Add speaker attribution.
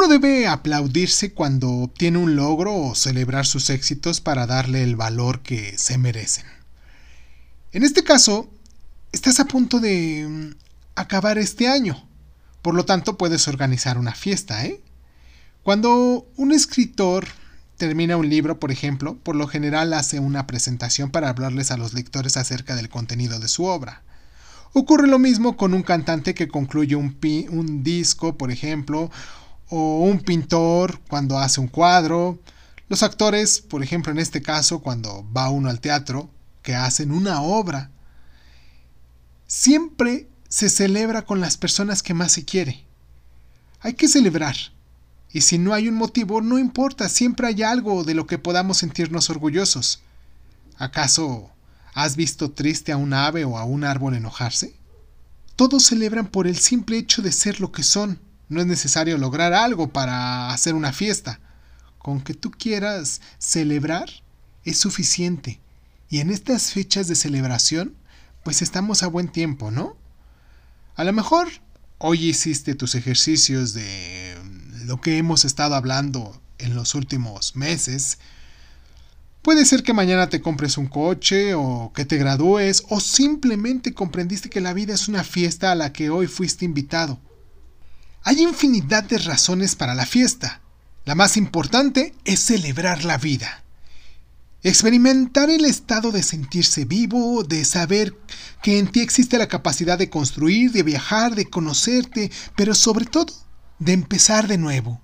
Speaker 1: Uno debe aplaudirse cuando obtiene un logro o celebrar sus éxitos para darle el valor que se merecen. En este caso, estás a punto de mm, acabar este año. Por lo tanto, puedes organizar una fiesta, ¿eh? Cuando un escritor termina un libro, por ejemplo, por lo general hace una presentación para hablarles a los lectores acerca del contenido de su obra. Ocurre lo mismo con un cantante que concluye un, un disco, por ejemplo, o un pintor cuando hace un cuadro, los actores, por ejemplo en este caso, cuando va uno al teatro, que hacen una obra. Siempre se celebra con las personas que más se quiere. Hay que celebrar. Y si no hay un motivo, no importa, siempre hay algo de lo que podamos sentirnos orgullosos. ¿Acaso has visto triste a un ave o a un árbol enojarse? Todos celebran por el simple hecho de ser lo que son no es necesario lograr algo para hacer una fiesta. Con que tú quieras celebrar es suficiente. Y en estas fechas de celebración, pues estamos a buen tiempo, ¿no? A lo mejor hoy hiciste tus ejercicios de lo que hemos estado hablando en los últimos meses. Puede ser que mañana te compres un coche o que te gradúes o simplemente comprendiste que la vida es una fiesta a la que hoy fuiste invitado. Hay infinidad de razones para la fiesta. La más importante es celebrar la vida. Experimentar el estado de sentirse vivo, de saber que en ti existe la capacidad de construir, de viajar, de conocerte, pero sobre todo de empezar de nuevo.